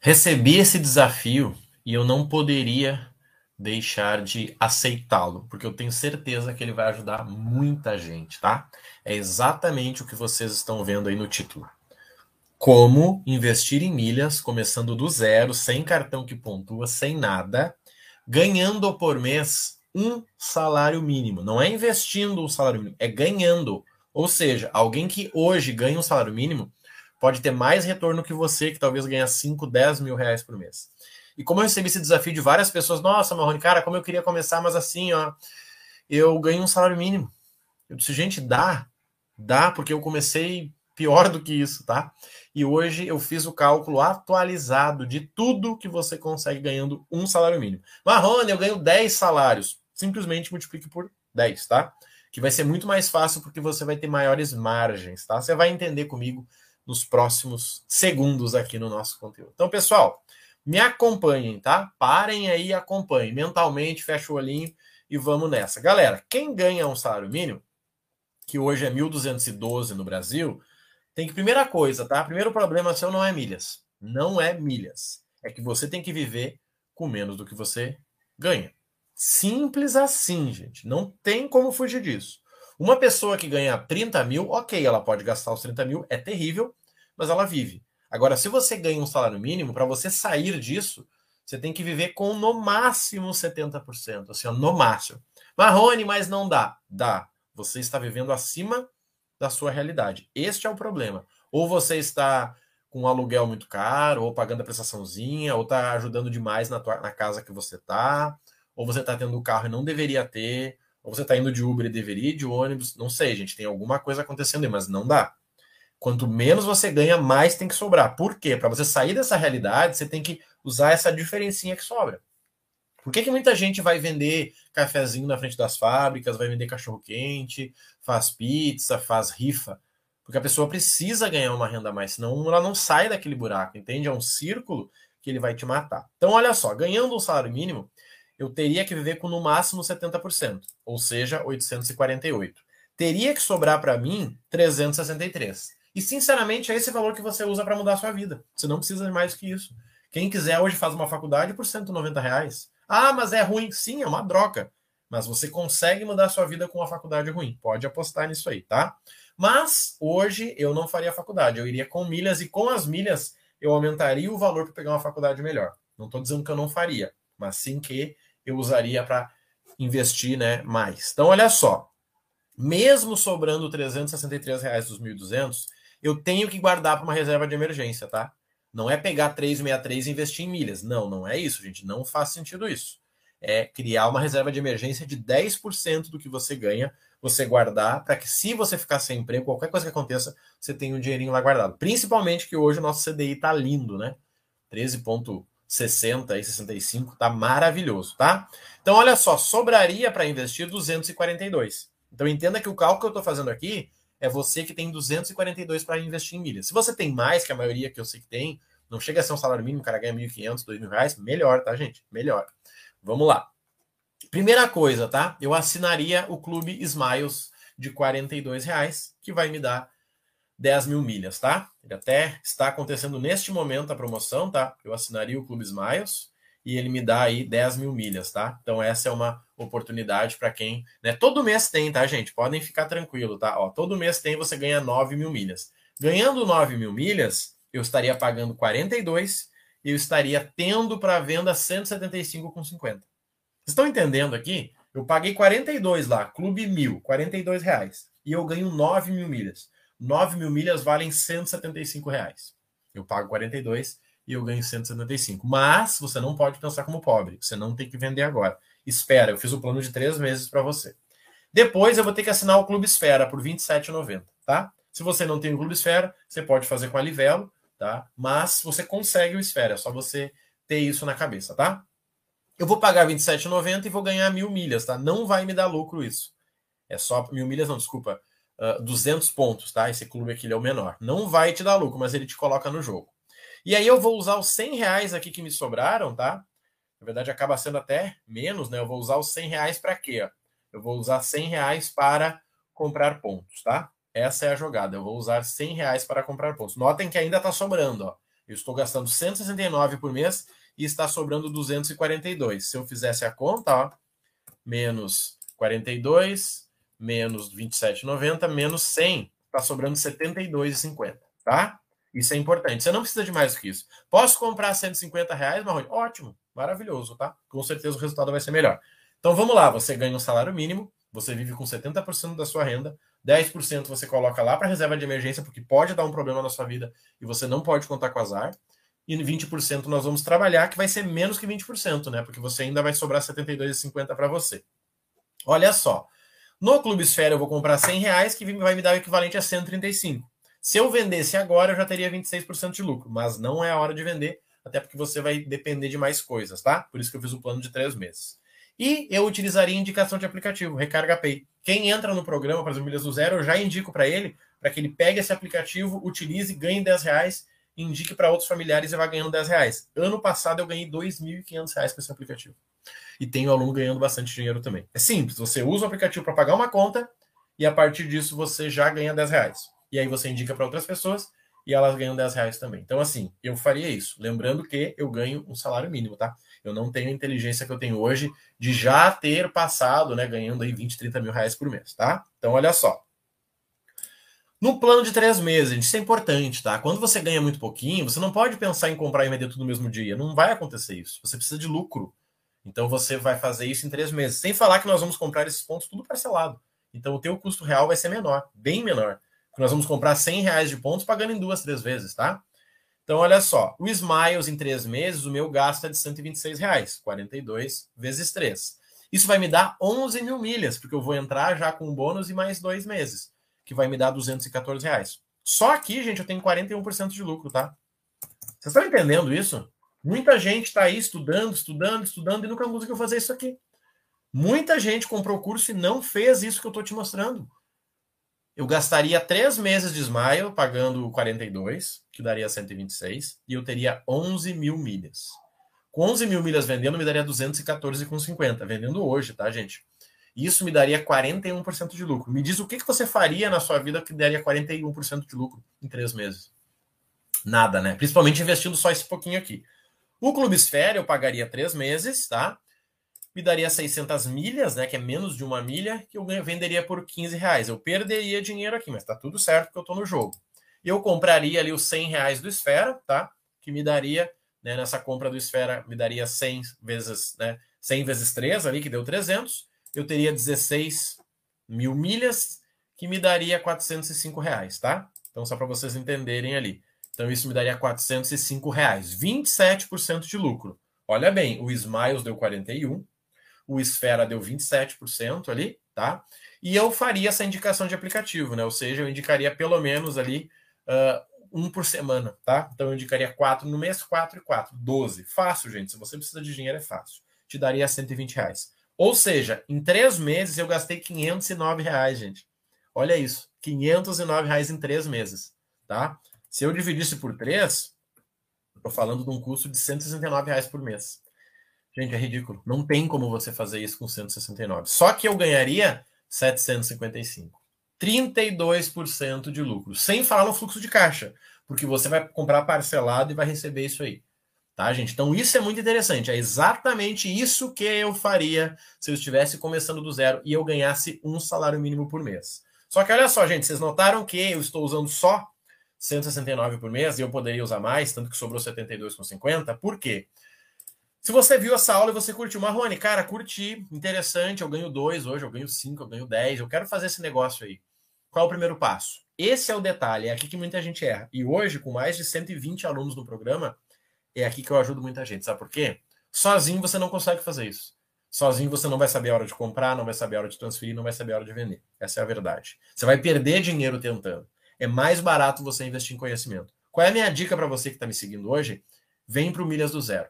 Recebi esse desafio e eu não poderia deixar de aceitá-lo, porque eu tenho certeza que ele vai ajudar muita gente, tá? É exatamente o que vocês estão vendo aí no título. Como investir em milhas, começando do zero, sem cartão que pontua, sem nada, ganhando por mês um salário mínimo. Não é investindo um salário mínimo, é ganhando. Ou seja, alguém que hoje ganha um salário mínimo pode ter mais retorno que você, que talvez ganha 5, 10 mil reais por mês. E como eu recebi esse desafio de várias pessoas, nossa, Marrone, cara, como eu queria começar, mas assim, ó, eu ganho um salário mínimo. Eu disse, gente, dá, dá, porque eu comecei pior do que isso, tá? E hoje eu fiz o cálculo atualizado de tudo que você consegue ganhando um salário mínimo. Marrone, eu ganho 10 salários. Simplesmente multiplique por 10, tá? Que vai ser muito mais fácil porque você vai ter maiores margens, tá? Você vai entender comigo nos próximos segundos aqui no nosso conteúdo. Então, pessoal, me acompanhem, tá? Parem aí acompanhem. Mentalmente, fecha o olhinho e vamos nessa. Galera, quem ganha um salário mínimo, que hoje é 1.212 no Brasil, tem que, primeira coisa, tá? Primeiro problema seu não é milhas. Não é milhas. É que você tem que viver com menos do que você ganha. Simples assim, gente. Não tem como fugir disso. Uma pessoa que ganha 30 mil, ok, ela pode gastar os 30 mil, é terrível, mas ela vive. Agora, se você ganha um salário mínimo, para você sair disso, você tem que viver com no máximo 70%, assim, no máximo. Marrone, mas não dá. Dá. Você está vivendo acima da sua realidade. Este é o problema. Ou você está com um aluguel muito caro, ou pagando a prestaçãozinha, ou está ajudando demais na, tua, na casa que você está, ou você está tendo o carro e não deveria ter, ou você está indo de Uber e deveria ir de ônibus. Não sei, gente, tem alguma coisa acontecendo aí, mas não dá. Quanto menos você ganha, mais tem que sobrar. Por quê? Para você sair dessa realidade, você tem que usar essa diferencinha que sobra. Por que, que muita gente vai vender cafezinho na frente das fábricas, vai vender cachorro-quente, faz pizza, faz rifa? Porque a pessoa precisa ganhar uma renda a mais, senão ela não sai daquele buraco, entende? É um círculo que ele vai te matar. Então, olha só, ganhando um salário mínimo, eu teria que viver com no máximo 70%, ou seja, 848. Teria que sobrar para mim 363. E, sinceramente, é esse valor que você usa para mudar a sua vida. Você não precisa de mais que isso. Quem quiser hoje faz uma faculdade por 190 reais. Ah, mas é ruim. Sim, é uma droga. Mas você consegue mudar a sua vida com uma faculdade ruim. Pode apostar nisso aí, tá? Mas hoje eu não faria faculdade. Eu iria com milhas e com as milhas eu aumentaria o valor para pegar uma faculdade melhor. Não estou dizendo que eu não faria, mas sim que eu usaria para investir né, mais. Então, olha só. Mesmo sobrando 363 reais dos 1.200, eu tenho que guardar para uma reserva de emergência, tá? Não é pegar 363 e investir em milhas. Não, não é isso, gente. Não faz sentido isso. É criar uma reserva de emergência de 10% do que você ganha, você guardar, para que se você ficar sem emprego, qualquer coisa que aconteça, você tenha um dinheirinho lá guardado. Principalmente que hoje o nosso CDI tá lindo, né? 13,60 e 65 tá maravilhoso, tá? Então, olha só, sobraria para investir 242. Então, entenda que o cálculo que eu estou fazendo aqui é você que tem 242 para investir em milhas. Se você tem mais, que a maioria que eu sei que tem, não chega a ser um salário mínimo, o cara ganha 1.500, 2.000 reais, melhor, tá, gente? Melhor. Vamos lá. Primeira coisa, tá? Eu assinaria o Clube Smiles de 42 reais, que vai me dar 10 mil milhas, tá? Ele até está acontecendo neste momento a promoção, tá? Eu assinaria o Clube Smiles e ele me dá aí 10 mil milhas, tá? Então essa é uma oportunidade para quem, né? Todo mês tem, tá, gente? Podem ficar tranquilo, tá? Ó, todo mês tem, você ganha 9 mil milhas. Ganhando 9 mil milhas, eu estaria pagando 42 e eu estaria tendo para venda 175,50. Vocês estão entendendo aqui? Eu paguei 42 lá, Clube Mil, 42 reais. E eu ganho 9 mil milhas. 9 mil milhas valem 175 reais. Eu pago 42 e eu ganho 175. Mas você não pode pensar como pobre. Você não tem que vender agora. Espera, eu fiz o plano de três meses para você. Depois eu vou ter que assinar o Clube Esfera por R$ 27,90, tá? Se você não tem o Clube Esfera, você pode fazer com a Livelo, tá? Mas você consegue o Esfera, é só você ter isso na cabeça, tá? Eu vou pagar R$ 27,90 e vou ganhar mil milhas, tá? Não vai me dar lucro isso. É só mil milhas, não, desculpa, uh, ah, 200 pontos, tá? Esse clube aqui é o menor. Não vai te dar lucro, mas ele te coloca no jogo. E aí eu vou usar os 100 reais aqui que me sobraram, tá? Na verdade, acaba sendo até menos, né? Eu vou usar os 100 reais para quê? Eu vou usar 100 reais para comprar pontos, tá? Essa é a jogada. Eu vou usar 100 reais para comprar pontos. Notem que ainda está sobrando, ó. Eu estou gastando 169 por mês e está sobrando 242. Se eu fizesse a conta, ó, menos 42, menos 27,90, menos 100, está sobrando 72,50, tá? Isso é importante. Você não precisa de mais do que isso. Posso comprar 150 reais, Marrone? Ótimo, maravilhoso, tá? Com certeza o resultado vai ser melhor. Então vamos lá, você ganha um salário mínimo, você vive com 70% da sua renda, 10% você coloca lá para reserva de emergência, porque pode dar um problema na sua vida e você não pode contar com azar. E 20% nós vamos trabalhar, que vai ser menos que 20%, né? Porque você ainda vai sobrar 72,50 para você. Olha só. No Clube Esfera eu vou comprar 100 reais, que vai me dar o equivalente a 135. Se eu vendesse agora, eu já teria 26% de lucro, mas não é a hora de vender, até porque você vai depender de mais coisas, tá? Por isso que eu fiz o plano de três meses. E eu utilizaria indicação de aplicativo, Recarga Pay. Quem entra no programa para as milhas do zero, eu já indico para ele, para que ele pegue esse aplicativo, utilize, ganhe 10 reais, indique para outros familiares e vá ganhando 10 reais. Ano passado eu ganhei 2.500 reais com esse aplicativo. E tenho aluno ganhando bastante dinheiro também. É simples, você usa o aplicativo para pagar uma conta e a partir disso você já ganha 10 reais e aí você indica para outras pessoas e elas ganham 10 reais também. Então, assim, eu faria isso. Lembrando que eu ganho um salário mínimo, tá? Eu não tenho a inteligência que eu tenho hoje de já ter passado, né, ganhando aí 20, 30 mil reais por mês, tá? Então, olha só. No plano de três meses, isso é importante, tá? Quando você ganha muito pouquinho, você não pode pensar em comprar e vender tudo no mesmo dia. Não vai acontecer isso. Você precisa de lucro. Então você vai fazer isso em três meses. Sem falar que nós vamos comprar esses pontos tudo parcelado. Então o teu custo real vai ser menor, bem menor nós vamos comprar 100 reais de pontos pagando em duas, três vezes, tá? Então, olha só, o Smiles em três meses, o meu gasto é de 126 reais, 42 vezes 3. Isso vai me dar 11 mil milhas, porque eu vou entrar já com bônus e mais dois meses, que vai me dar 214 reais. Só aqui, gente, eu tenho 41% de lucro, tá? Vocês estão entendendo isso? Muita gente está aí estudando, estudando, estudando e nunca conseguiu fazer isso aqui. Muita gente comprou o curso e não fez isso que eu estou te mostrando eu gastaria três meses de Smile pagando 42, que daria 126, e eu teria 11 mil milhas. Com 11 mil milhas vendendo, me daria 214,50. Vendendo hoje, tá, gente? Isso me daria 41% de lucro. Me diz o que, que você faria na sua vida que daria 41% de lucro em três meses? Nada, né? Principalmente investindo só esse pouquinho aqui. O Clube Esfera eu pagaria três meses, tá? me daria 600 milhas, né, que é menos de uma milha, que eu venderia por 15 reais. Eu perderia dinheiro aqui, mas tá tudo certo porque eu tô no jogo. Eu compraria ali os 100 reais do Esfera, tá? Que me daria, né, nessa compra do Esfera, me daria 100 vezes, né, 100 vezes 3 ali, que deu 300. Eu teria 16 mil milhas, que me daria 405 reais, tá? Então, só para vocês entenderem ali. Então, isso me daria 405 reais, 27% de lucro. Olha bem, o Smiles deu 41, o Esfera deu 27% ali, tá? E eu faria essa indicação de aplicativo, né? Ou seja, eu indicaria pelo menos ali uh, um por semana, tá? Então eu indicaria quatro no mês, quatro e quatro, 12. Fácil, gente. Se você precisa de dinheiro, é fácil. Te daria 120 reais. Ou seja, em três meses eu gastei 509 reais, gente. Olha isso, 509 reais em três meses, tá? Se eu dividisse por três, tô falando de um custo de 169 reais por mês. Gente, é ridículo. Não tem como você fazer isso com 169. Só que eu ganharia 755. 32% de lucro. Sem falar no fluxo de caixa. Porque você vai comprar parcelado e vai receber isso aí. Tá, gente? Então, isso é muito interessante. É exatamente isso que eu faria se eu estivesse começando do zero e eu ganhasse um salário mínimo por mês. Só que olha só, gente, vocês notaram que eu estou usando só 169 por mês e eu poderia usar mais, tanto que sobrou 72,50. Por quê? Se você viu essa aula e você curtiu, Marrone, cara, curti, interessante, eu ganho dois hoje, eu ganho cinco, eu ganho dez, eu quero fazer esse negócio aí. Qual é o primeiro passo? Esse é o detalhe, é aqui que muita gente erra. E hoje, com mais de 120 alunos no programa, é aqui que eu ajudo muita gente. Sabe por quê? Sozinho você não consegue fazer isso. Sozinho você não vai saber a hora de comprar, não vai saber a hora de transferir, não vai saber a hora de vender. Essa é a verdade. Você vai perder dinheiro tentando. É mais barato você investir em conhecimento. Qual é a minha dica para você que está me seguindo hoje? Vem para o Milhas do Zero.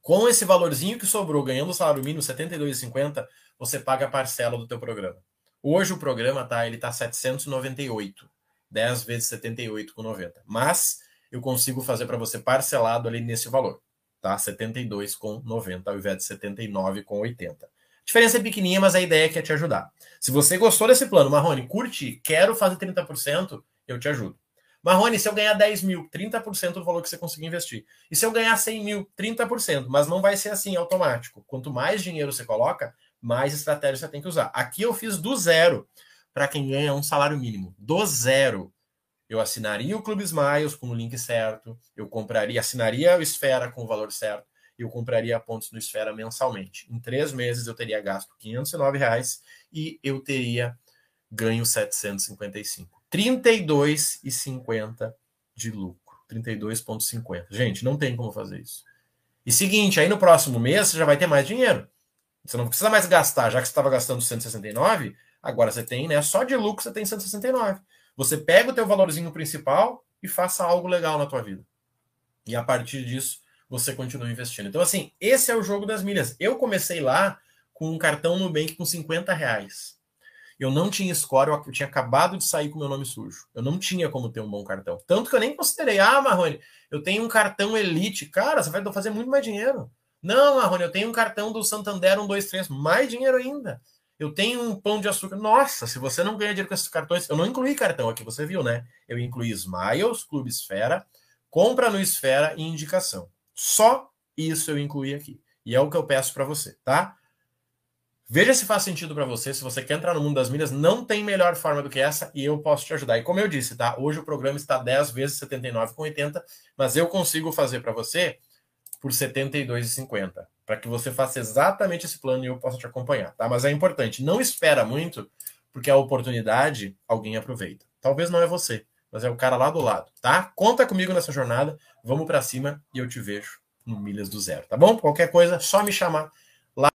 Com esse valorzinho que sobrou, ganhando o salário mínimo 72,50, você paga a parcela do teu programa. Hoje o programa tá, ele tá 798, 10 vezes 78,90. Mas eu consigo fazer para você parcelado ali nesse valor, tá? 72,90 ao invés de 79,80. A diferença é pequenininha, mas a ideia é que é te ajudar. Se você gostou desse plano, Marrone, curte, quero fazer 30%, eu te ajudo. Marrone, se eu ganhar 10 mil, 30% do valor que você conseguir investir. E se eu ganhar 100 mil, 30%. Mas não vai ser assim automático. Quanto mais dinheiro você coloca, mais estratégia você tem que usar. Aqui eu fiz do zero para quem ganha um salário mínimo. Do zero. Eu assinaria o Clube Smiles com o link certo, eu compraria, assinaria o Esfera com o valor certo, eu compraria pontos no Esfera mensalmente. Em três meses eu teria gasto 509 reais e eu teria ganho 755. 32,50 de lucro. 32,50. Gente, não tem como fazer isso. E seguinte, aí no próximo mês você já vai ter mais dinheiro. Você não precisa mais gastar, já que você estava gastando 169, agora você tem, né? Só de lucro você tem 169. Você pega o teu valorzinho principal e faça algo legal na tua vida. E a partir disso, você continua investindo. Então, assim, esse é o jogo das milhas. Eu comecei lá com um cartão Nubank com 50 reais. Eu não tinha score, eu tinha acabado de sair com meu nome sujo. Eu não tinha como ter um bom cartão. Tanto que eu nem considerei, ah, Marrone, eu tenho um cartão Elite. Cara, você vai fazer muito mais dinheiro. Não, Marrone, eu tenho um cartão do Santander 123, mais dinheiro ainda. Eu tenho um pão de açúcar. Nossa, se você não ganha dinheiro com esses cartões, eu não incluí cartão aqui, você viu, né? Eu incluí Smiles, Clube Esfera, compra no Esfera e indicação. Só isso eu incluí aqui. E é o que eu peço para você, tá? Veja se faz sentido para você. Se você quer entrar no mundo das milhas, não tem melhor forma do que essa e eu posso te ajudar. E como eu disse, tá? Hoje o programa está 10 vezes 79,80, mas eu consigo fazer para você por 72,50, para que você faça exatamente esse plano e eu possa te acompanhar, tá? Mas é importante, não espera muito, porque a oportunidade alguém aproveita. Talvez não é você, mas é o cara lá do lado, tá? Conta comigo nessa jornada, vamos para cima e eu te vejo no Milhas do Zero, tá bom? Qualquer coisa, só me chamar